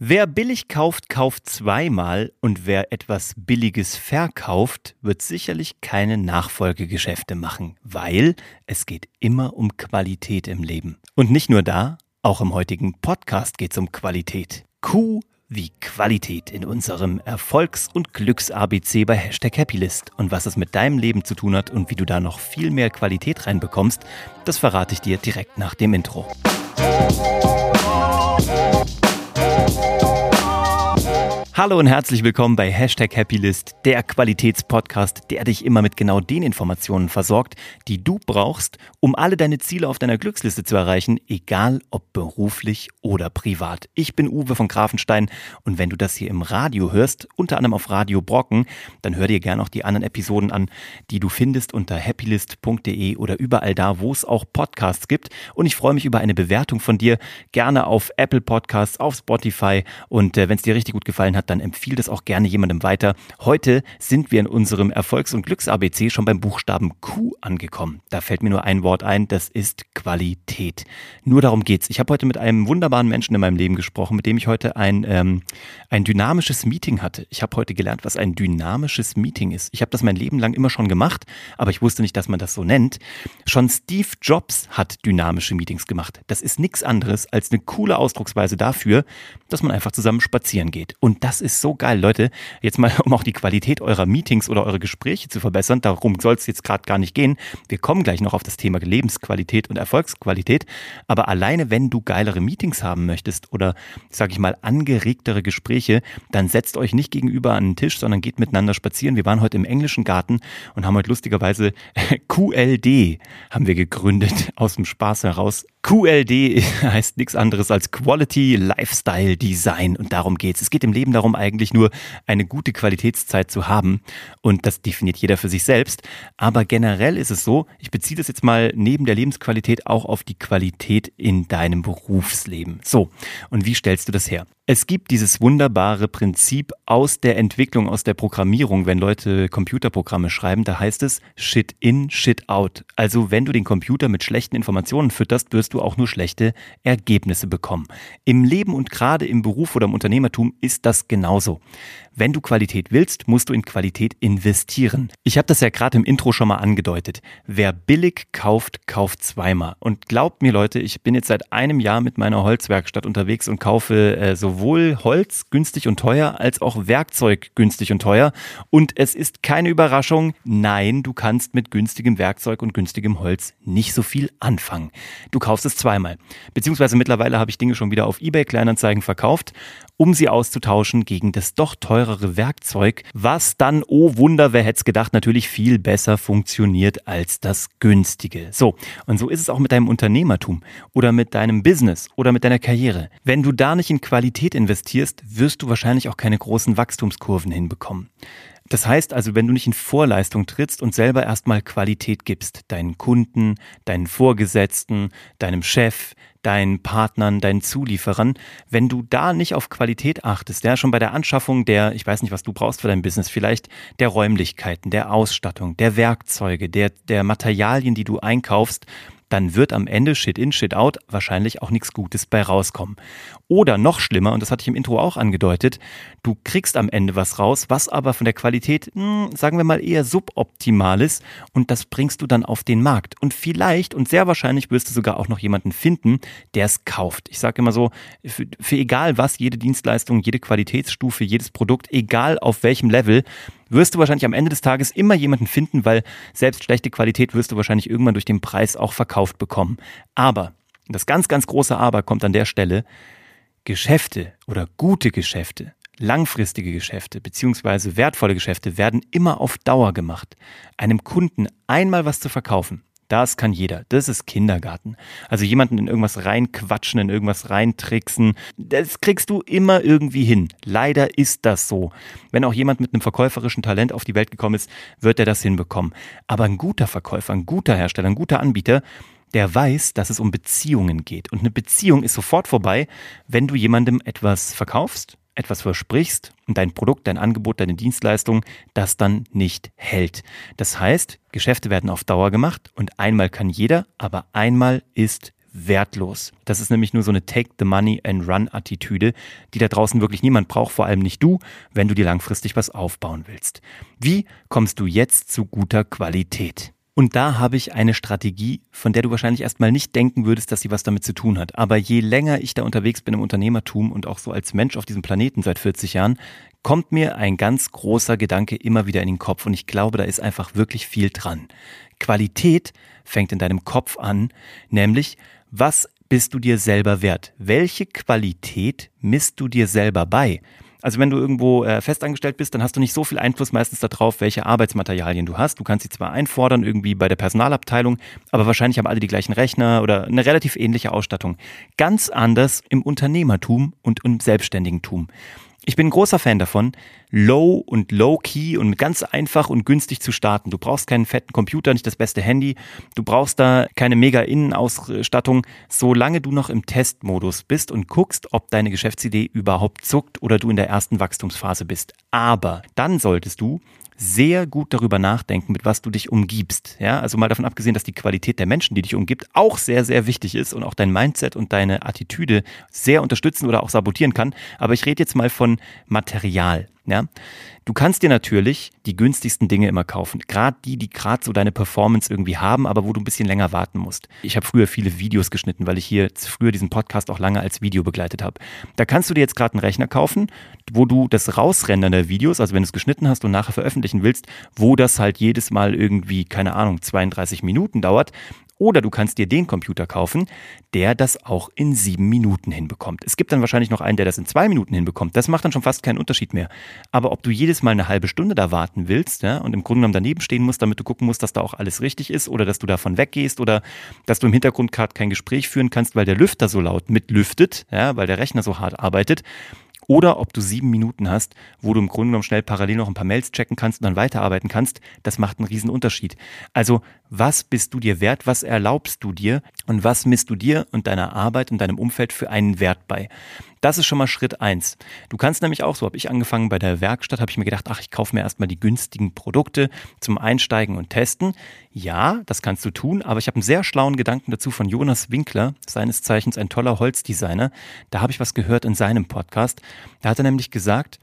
Wer billig kauft, kauft zweimal und wer etwas Billiges verkauft, wird sicherlich keine Nachfolgegeschäfte machen, weil es geht immer um Qualität im Leben. Und nicht nur da, auch im heutigen Podcast geht es um Qualität. Q wie Qualität in unserem Erfolgs- und Glücks-ABC bei Hashtag Happylist. Und was es mit deinem Leben zu tun hat und wie du da noch viel mehr Qualität reinbekommst, das verrate ich dir direkt nach dem Intro. Hallo und herzlich willkommen bei Hashtag Happylist, der Qualitätspodcast, der dich immer mit genau den Informationen versorgt, die du brauchst, um alle deine Ziele auf deiner Glücksliste zu erreichen, egal ob beruflich oder privat. Ich bin Uwe von Grafenstein und wenn du das hier im Radio hörst, unter anderem auf Radio Brocken, dann hör dir gerne auch die anderen Episoden an, die du findest unter happylist.de oder überall da, wo es auch Podcasts gibt. Und ich freue mich über eine Bewertung von dir, gerne auf Apple Podcasts, auf Spotify und äh, wenn es dir richtig gut gefallen hat, dann empfiehl das auch gerne jemandem weiter. Heute sind wir in unserem Erfolgs- und Glücks-ABC schon beim Buchstaben Q angekommen. Da fällt mir nur ein Wort ein, das ist Qualität. Nur darum geht's. Ich habe heute mit einem wunderbaren Menschen in meinem Leben gesprochen, mit dem ich heute ein, ähm, ein dynamisches Meeting hatte. Ich habe heute gelernt, was ein dynamisches Meeting ist. Ich habe das mein Leben lang immer schon gemacht, aber ich wusste nicht, dass man das so nennt. Schon Steve Jobs hat dynamische Meetings gemacht. Das ist nichts anderes als eine coole Ausdrucksweise dafür, dass man einfach zusammen spazieren geht. Und das ist so geil, Leute. Jetzt mal, um auch die Qualität eurer Meetings oder eure Gespräche zu verbessern. Darum soll es jetzt gerade gar nicht gehen. Wir kommen gleich noch auf das Thema Lebensqualität und Erfolgsqualität. Aber alleine, wenn du geilere Meetings haben möchtest oder, sag ich mal, angeregtere Gespräche, dann setzt euch nicht gegenüber an den Tisch, sondern geht miteinander spazieren. Wir waren heute im englischen Garten und haben heute lustigerweise QLD haben wir gegründet aus dem Spaß heraus. QLD heißt nichts anderes als Quality Lifestyle Design und darum geht's. Es geht im Leben darum, eigentlich nur eine gute Qualitätszeit zu haben und das definiert jeder für sich selbst. Aber generell ist es so, ich beziehe das jetzt mal neben der Lebensqualität auch auf die Qualität in deinem Berufsleben. So, und wie stellst du das her? Es gibt dieses wunderbare Prinzip aus der Entwicklung, aus der Programmierung, wenn Leute Computerprogramme schreiben, da heißt es Shit in, Shit out. Also wenn du den Computer mit schlechten Informationen fütterst, wirst du auch nur schlechte Ergebnisse bekommen. Im Leben und gerade im Beruf oder im Unternehmertum ist das genauso. Wenn du Qualität willst, musst du in Qualität investieren. Ich habe das ja gerade im Intro schon mal angedeutet. Wer billig kauft, kauft zweimal. Und glaubt mir Leute, ich bin jetzt seit einem Jahr mit meiner Holzwerkstatt unterwegs und kaufe äh, sowohl Holz günstig und teuer als auch Werkzeug günstig und teuer. Und es ist keine Überraschung, nein, du kannst mit günstigem Werkzeug und günstigem Holz nicht so viel anfangen. Du kaufst es zweimal. Beziehungsweise mittlerweile habe ich Dinge schon wieder auf eBay Kleinanzeigen verkauft um sie auszutauschen gegen das doch teurere Werkzeug, was dann, oh Wunder, wer hätte es gedacht, natürlich viel besser funktioniert als das günstige. So, und so ist es auch mit deinem Unternehmertum oder mit deinem Business oder mit deiner Karriere. Wenn du da nicht in Qualität investierst, wirst du wahrscheinlich auch keine großen Wachstumskurven hinbekommen. Das heißt also, wenn du nicht in Vorleistung trittst und selber erstmal Qualität gibst, deinen Kunden, deinen Vorgesetzten, deinem Chef, deinen Partnern, deinen Zulieferern, wenn du da nicht auf Qualität achtest, ja, schon bei der Anschaffung der, ich weiß nicht, was du brauchst für dein Business, vielleicht der Räumlichkeiten, der Ausstattung, der Werkzeuge, der, der Materialien, die du einkaufst, dann wird am Ende Shit in, Shit out wahrscheinlich auch nichts Gutes bei rauskommen. Oder noch schlimmer, und das hatte ich im Intro auch angedeutet, du kriegst am Ende was raus, was aber von der Qualität, mh, hm, sagen wir mal, eher suboptimal ist und das bringst du dann auf den Markt. Und vielleicht und sehr wahrscheinlich wirst du sogar auch noch jemanden finden, der es kauft. Ich sage immer so, für, für egal was, jede Dienstleistung, jede Qualitätsstufe, jedes Produkt, egal auf welchem Level, wirst du wahrscheinlich am Ende des Tages immer jemanden finden, weil selbst schlechte Qualität wirst du wahrscheinlich irgendwann durch den Preis auch verkauft bekommen. Aber, das ganz, ganz große Aber kommt an der Stelle, Geschäfte oder gute Geschäfte, langfristige Geschäfte beziehungsweise wertvolle Geschäfte werden immer auf Dauer gemacht. Einem Kunden einmal was zu verkaufen, das kann jeder. Das ist Kindergarten. Also jemanden in irgendwas reinquatschen, in irgendwas reintricksen, das kriegst du immer irgendwie hin. Leider ist das so. Wenn auch jemand mit einem verkäuferischen Talent auf die Welt gekommen ist, wird er das hinbekommen. Aber ein guter Verkäufer, ein guter Hersteller, ein guter Anbieter, der weiß, dass es um Beziehungen geht. Und eine Beziehung ist sofort vorbei, wenn du jemandem etwas verkaufst etwas versprichst und dein Produkt, dein Angebot, deine Dienstleistung das dann nicht hält. Das heißt, Geschäfte werden auf Dauer gemacht und einmal kann jeder, aber einmal ist wertlos. Das ist nämlich nur so eine Take the Money and Run Attitüde, die da draußen wirklich niemand braucht, vor allem nicht du, wenn du dir langfristig was aufbauen willst. Wie kommst du jetzt zu guter Qualität? Und da habe ich eine Strategie, von der du wahrscheinlich erstmal nicht denken würdest, dass sie was damit zu tun hat. Aber je länger ich da unterwegs bin im Unternehmertum und auch so als Mensch auf diesem Planeten seit 40 Jahren, kommt mir ein ganz großer Gedanke immer wieder in den Kopf. Und ich glaube, da ist einfach wirklich viel dran. Qualität fängt in deinem Kopf an, nämlich was bist du dir selber wert? Welche Qualität misst du dir selber bei? Also wenn du irgendwo äh, festangestellt bist, dann hast du nicht so viel Einfluss meistens darauf, welche Arbeitsmaterialien du hast. Du kannst sie zwar einfordern, irgendwie bei der Personalabteilung, aber wahrscheinlich haben alle die gleichen Rechner oder eine relativ ähnliche Ausstattung. Ganz anders im Unternehmertum und im Selbstständigentum. Ich bin ein großer Fan davon, low und low key und ganz einfach und günstig zu starten. Du brauchst keinen fetten Computer, nicht das beste Handy. Du brauchst da keine mega Innenausstattung, solange du noch im Testmodus bist und guckst, ob deine Geschäftsidee überhaupt zuckt oder du in der ersten Wachstumsphase bist. Aber dann solltest du sehr gut darüber nachdenken, mit was du dich umgibst. Ja, also mal davon abgesehen, dass die Qualität der Menschen, die dich umgibt, auch sehr, sehr wichtig ist und auch dein Mindset und deine Attitüde sehr unterstützen oder auch sabotieren kann. Aber ich rede jetzt mal von Material. Ja? Du kannst dir natürlich die günstigsten Dinge immer kaufen. Gerade die, die gerade so deine Performance irgendwie haben, aber wo du ein bisschen länger warten musst. Ich habe früher viele Videos geschnitten, weil ich hier früher diesen Podcast auch lange als Video begleitet habe. Da kannst du dir jetzt gerade einen Rechner kaufen, wo du das Rausrendern der Videos, also wenn du es geschnitten hast und nachher veröffentlichen willst, wo das halt jedes Mal irgendwie, keine Ahnung, 32 Minuten dauert, oder du kannst dir den Computer kaufen, der das auch in sieben Minuten hinbekommt. Es gibt dann wahrscheinlich noch einen, der das in zwei Minuten hinbekommt. Das macht dann schon fast keinen Unterschied mehr. Aber ob du jedes Mal eine halbe Stunde da warten willst ja, und im Grunde genommen daneben stehen musst, damit du gucken musst, dass da auch alles richtig ist oder dass du davon weggehst oder dass du im Hintergrund gerade kein Gespräch führen kannst, weil der Lüfter so laut mitlüftet, ja, weil der Rechner so hart arbeitet, oder ob du sieben Minuten hast, wo du im Grunde genommen schnell parallel noch ein paar Mails checken kannst und dann weiterarbeiten kannst, das macht einen riesen Unterschied. Also, was bist du dir wert? Was erlaubst du dir? Und was misst du dir und deiner Arbeit und deinem Umfeld für einen Wert bei? Das ist schon mal Schritt eins. Du kannst nämlich auch, so habe ich angefangen bei der Werkstatt, habe ich mir gedacht, ach, ich kaufe mir erstmal die günstigen Produkte zum Einsteigen und Testen. Ja, das kannst du tun, aber ich habe einen sehr schlauen Gedanken dazu von Jonas Winkler, seines Zeichens ein toller Holzdesigner. Da habe ich was gehört in seinem Podcast. Da hat er nämlich gesagt,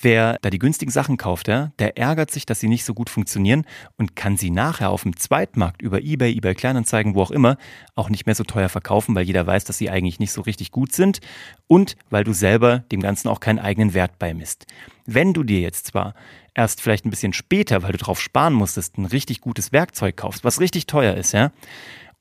Wer da die günstigen Sachen kauft, ja, der ärgert sich, dass sie nicht so gut funktionieren und kann sie nachher auf dem Zweitmarkt über eBay, eBay Kleinanzeigen, wo auch immer, auch nicht mehr so teuer verkaufen, weil jeder weiß, dass sie eigentlich nicht so richtig gut sind und weil du selber dem Ganzen auch keinen eigenen Wert beimisst. Wenn du dir jetzt zwar erst vielleicht ein bisschen später, weil du drauf sparen musstest, ein richtig gutes Werkzeug kaufst, was richtig teuer ist, ja,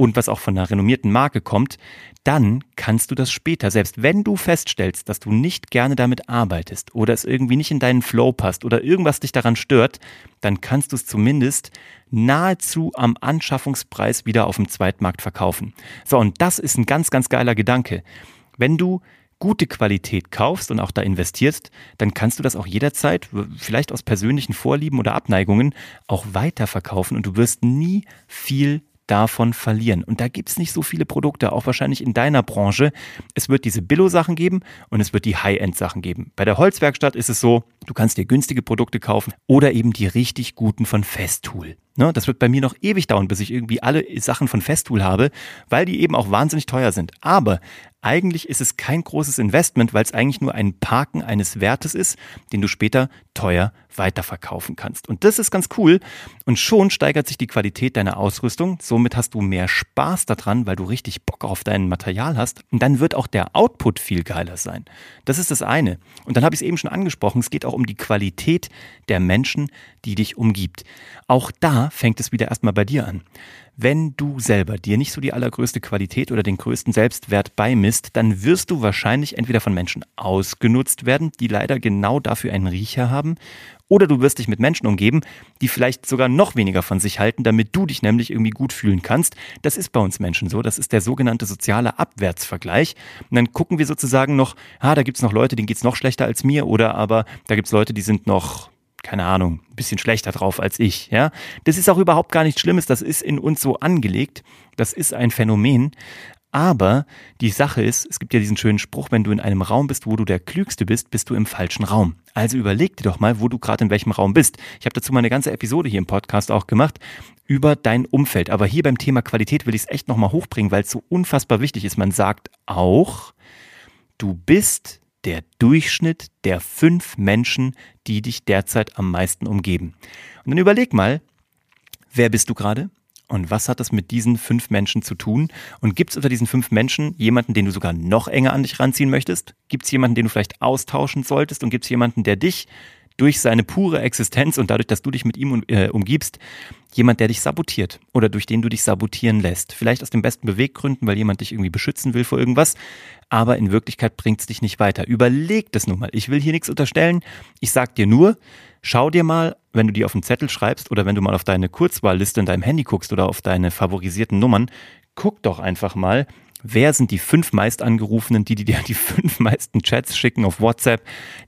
und was auch von einer renommierten Marke kommt, dann kannst du das später, selbst wenn du feststellst, dass du nicht gerne damit arbeitest oder es irgendwie nicht in deinen Flow passt oder irgendwas dich daran stört, dann kannst du es zumindest nahezu am Anschaffungspreis wieder auf dem Zweitmarkt verkaufen. So, und das ist ein ganz, ganz geiler Gedanke. Wenn du gute Qualität kaufst und auch da investierst, dann kannst du das auch jederzeit, vielleicht aus persönlichen Vorlieben oder Abneigungen, auch weiterverkaufen und du wirst nie viel davon verlieren. Und da gibt es nicht so viele Produkte, auch wahrscheinlich in deiner Branche. Es wird diese Billo-Sachen geben und es wird die High-End-Sachen geben. Bei der Holzwerkstatt ist es so, du kannst dir günstige Produkte kaufen oder eben die richtig guten von Festool. Ne, das wird bei mir noch ewig dauern, bis ich irgendwie alle Sachen von Festool habe, weil die eben auch wahnsinnig teuer sind. Aber eigentlich ist es kein großes Investment, weil es eigentlich nur ein Parken eines Wertes ist, den du später teuer weiterverkaufen kannst. Und das ist ganz cool. Und schon steigert sich die Qualität deiner Ausrüstung. Somit hast du mehr Spaß daran, weil du richtig Bock auf dein Material hast. Und dann wird auch der Output viel geiler sein. Das ist das eine. Und dann habe ich es eben schon angesprochen. Es geht auch um die Qualität der Menschen, die dich umgibt. Auch da fängt es wieder erstmal bei dir an. Wenn du selber dir nicht so die allergrößte Qualität oder den größten Selbstwert beimisst, dann wirst du wahrscheinlich entweder von Menschen ausgenutzt werden, die leider genau dafür einen Riecher haben, oder du wirst dich mit Menschen umgeben, die vielleicht sogar noch weniger von sich halten, damit du dich nämlich irgendwie gut fühlen kannst. Das ist bei uns Menschen so. Das ist der sogenannte soziale Abwärtsvergleich. Und dann gucken wir sozusagen noch, ah, da gibt's noch Leute, denen geht's noch schlechter als mir, oder aber da gibt's Leute, die sind noch keine Ahnung, ein bisschen schlechter drauf als ich, ja. Das ist auch überhaupt gar nichts Schlimmes, das ist in uns so angelegt, das ist ein Phänomen, Aber die Sache ist, es gibt ja diesen schönen Spruch, wenn du in einem Raum bist, wo du der Klügste bist, bist du im falschen Raum. Also überleg dir doch mal, wo du gerade in welchem Raum bist. Ich habe dazu mal eine ganze Episode hier im Podcast auch gemacht über dein Umfeld. Aber hier beim Thema Qualität will ich es echt nochmal hochbringen, weil es so unfassbar wichtig ist. Man sagt auch, du bist der Durchschnitt der fünf Menschen, die dich derzeit am meisten umgeben. Und dann überleg mal, wer bist du gerade? Und was hat das mit diesen fünf Menschen zu tun? Und gibt es unter diesen fünf Menschen jemanden, den du sogar noch enger an dich ranziehen möchtest? Gibt es jemanden, den du vielleicht austauschen solltest? Und gibt es jemanden, der dich durch seine pure Existenz und dadurch, dass du dich mit ihm äh, umgibst, jemand, der dich sabotiert oder durch den du dich sabotieren lässt. Vielleicht aus den besten Beweggründen, weil jemand dich irgendwie beschützen will vor irgendwas, aber in Wirklichkeit bringt es dich nicht weiter. Überleg das nun mal. Ich will hier nichts unterstellen. Ich sag dir nur, schau dir mal, wenn du die auf einen Zettel schreibst oder wenn du mal auf deine Kurzwahlliste in deinem Handy guckst oder auf deine favorisierten Nummern, guck doch einfach mal, Wer sind die fünf meist angerufenen, die, die dir die fünf meisten Chats schicken auf WhatsApp,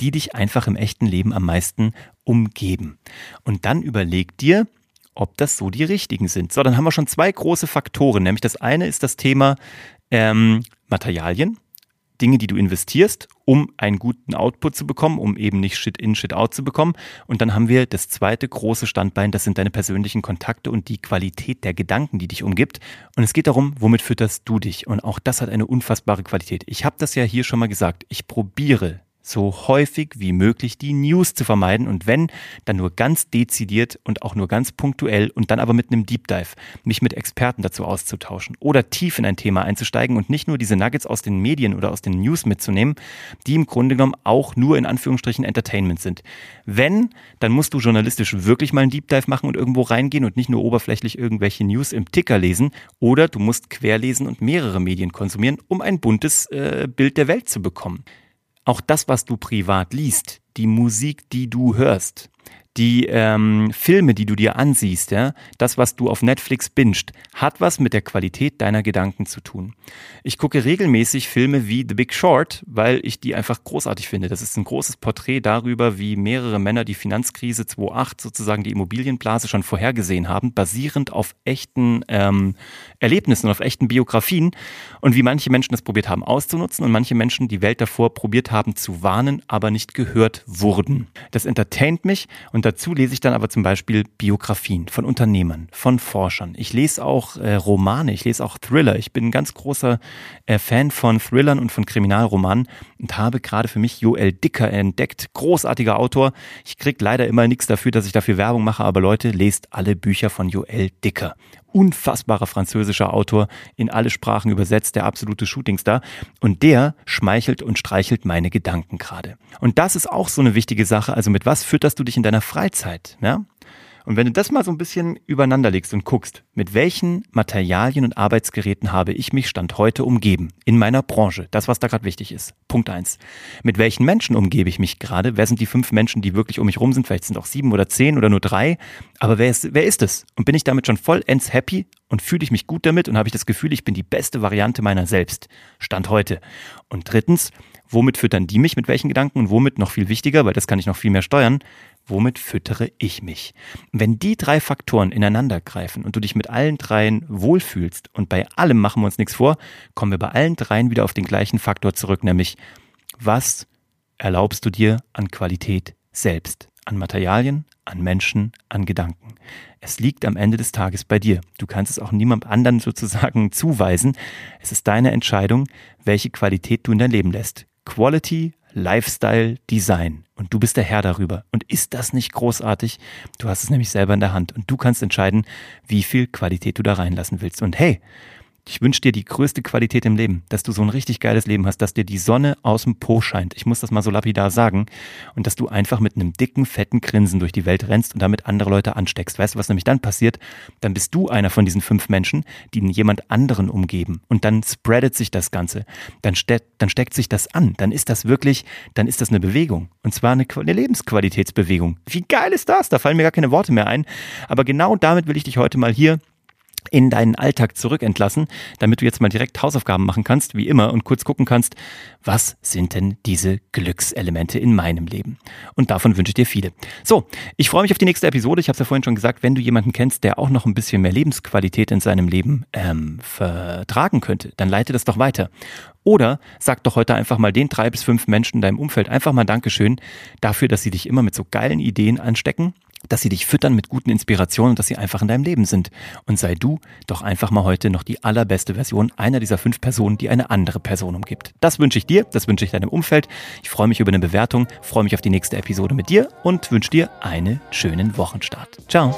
die dich einfach im echten Leben am meisten umgeben? Und dann überleg dir, ob das so die richtigen sind. So, dann haben wir schon zwei große Faktoren. Nämlich das eine ist das Thema ähm, Materialien. Dinge, die du investierst, um einen guten Output zu bekommen, um eben nicht Shit in, Shit out zu bekommen. Und dann haben wir das zweite große Standbein, das sind deine persönlichen Kontakte und die Qualität der Gedanken, die dich umgibt. Und es geht darum, womit fütterst du dich? Und auch das hat eine unfassbare Qualität. Ich habe das ja hier schon mal gesagt. Ich probiere so häufig wie möglich die News zu vermeiden. Und wenn, dann nur ganz dezidiert und auch nur ganz punktuell und dann aber mit einem Deep Dive, mich mit Experten dazu auszutauschen oder tief in ein Thema einzusteigen und nicht nur diese Nuggets aus den Medien oder aus den News mitzunehmen, die im Grunde genommen auch nur in Anführungsstrichen Entertainment sind. Wenn, dann musst du journalistisch wirklich mal einen Deep Dive machen und irgendwo reingehen und nicht nur oberflächlich irgendwelche News im Ticker lesen. Oder du musst querlesen und mehrere Medien konsumieren, um ein buntes äh, Bild der Welt zu bekommen auch das, was du privat liest, die Musik, die du hörst, die ähm, Filme, die du dir ansiehst, ja, das, was du auf Netflix bingst, hat was mit der Qualität deiner Gedanken zu tun. Ich gucke regelmäßig Filme wie The Big Short, weil ich die einfach großartig finde. Das ist ein großes Porträt darüber, wie mehrere Männer die Finanzkrise 2008 sozusagen die Immobilienblase schon vorhergesehen haben, basierend auf echten ähm, Erlebnissen und auf echten Biografien und wie manche Menschen das probiert haben auszunutzen und manche Menschen die Welt davor probiert haben zu warnen, aber nicht gehört wurden. Das entertaint mich und dazu lese ich dann aber zum Beispiel Biografien von Unternehmern, von Forschern. Ich lese auch äh, Romane, ich lese auch Thriller. Ich bin ein ganz großer äh, Fan von Thrillern und von Kriminalromanen und habe gerade für mich Joel Dicker entdeckt. Großartiger Autor. Ich krieg leider immer nichts dafür, dass ich dafür Werbung mache, aber Leute, lest alle Bücher von Joel Dicker unfassbarer französischer Autor, in alle Sprachen übersetzt, der absolute Shootingstar. Und der schmeichelt und streichelt meine Gedanken gerade. Und das ist auch so eine wichtige Sache. Also mit was fütterst du dich in deiner Freizeit? Ja? Und wenn du das mal so ein bisschen übereinander legst und guckst, mit welchen Materialien und Arbeitsgeräten habe ich mich Stand heute umgeben in meiner Branche, das, was da gerade wichtig ist. Punkt eins. Mit welchen Menschen umgebe ich mich gerade? Wer sind die fünf Menschen, die wirklich um mich rum sind? Vielleicht sind auch sieben oder zehn oder nur drei. Aber wer ist, wer ist es? Und bin ich damit schon vollends happy und fühle ich mich gut damit und habe ich das Gefühl, ich bin die beste Variante meiner selbst. Stand heute. Und drittens, womit füttern die mich? Mit welchen Gedanken? Und womit noch viel wichtiger, weil das kann ich noch viel mehr steuern womit füttere ich mich? Wenn die drei Faktoren ineinander greifen und du dich mit allen dreien wohlfühlst und bei allem machen wir uns nichts vor, kommen wir bei allen dreien wieder auf den gleichen Faktor zurück, nämlich was erlaubst du dir an Qualität selbst? An Materialien, an Menschen, an Gedanken. Es liegt am Ende des Tages bei dir. Du kannst es auch niemand anderen sozusagen zuweisen. Es ist deine Entscheidung, welche Qualität du in dein Leben lässt. Quality Lifestyle Design. Und du bist der Herr darüber. Und ist das nicht großartig? Du hast es nämlich selber in der Hand und du kannst entscheiden, wie viel Qualität du da reinlassen willst. Und hey, ich wünsche dir die größte Qualität im Leben, dass du so ein richtig geiles Leben hast, dass dir die Sonne aus dem Po scheint. Ich muss das mal so lapidar sagen. Und dass du einfach mit einem dicken, fetten Grinsen durch die Welt rennst und damit andere Leute ansteckst. Weißt du, was nämlich dann passiert? Dann bist du einer von diesen fünf Menschen, die jemand anderen umgeben. Und dann spreadet sich das Ganze. Dann, ste dann steckt sich das an. Dann ist das wirklich, dann ist das eine Bewegung. Und zwar eine, eine Lebensqualitätsbewegung. Wie geil ist das? Da fallen mir gar keine Worte mehr ein. Aber genau damit will ich dich heute mal hier in deinen Alltag zurückentlassen, damit du jetzt mal direkt Hausaufgaben machen kannst, wie immer, und kurz gucken kannst, was sind denn diese Glückselemente in meinem Leben? Und davon wünsche ich dir viele. So, ich freue mich auf die nächste Episode. Ich habe es ja vorhin schon gesagt, wenn du jemanden kennst, der auch noch ein bisschen mehr Lebensqualität in seinem Leben ähm, vertragen könnte, dann leite das doch weiter. Oder sag doch heute einfach mal den drei bis fünf Menschen in deinem Umfeld einfach mal Dankeschön dafür, dass sie dich immer mit so geilen Ideen anstecken dass sie dich füttern mit guten Inspirationen und dass sie einfach in deinem Leben sind. Und sei du doch einfach mal heute noch die allerbeste Version einer dieser fünf Personen, die eine andere Person umgibt. Das wünsche ich dir, das wünsche ich deinem Umfeld. Ich freue mich über eine Bewertung, freue mich auf die nächste Episode mit dir und wünsche dir einen schönen Wochenstart. Ciao.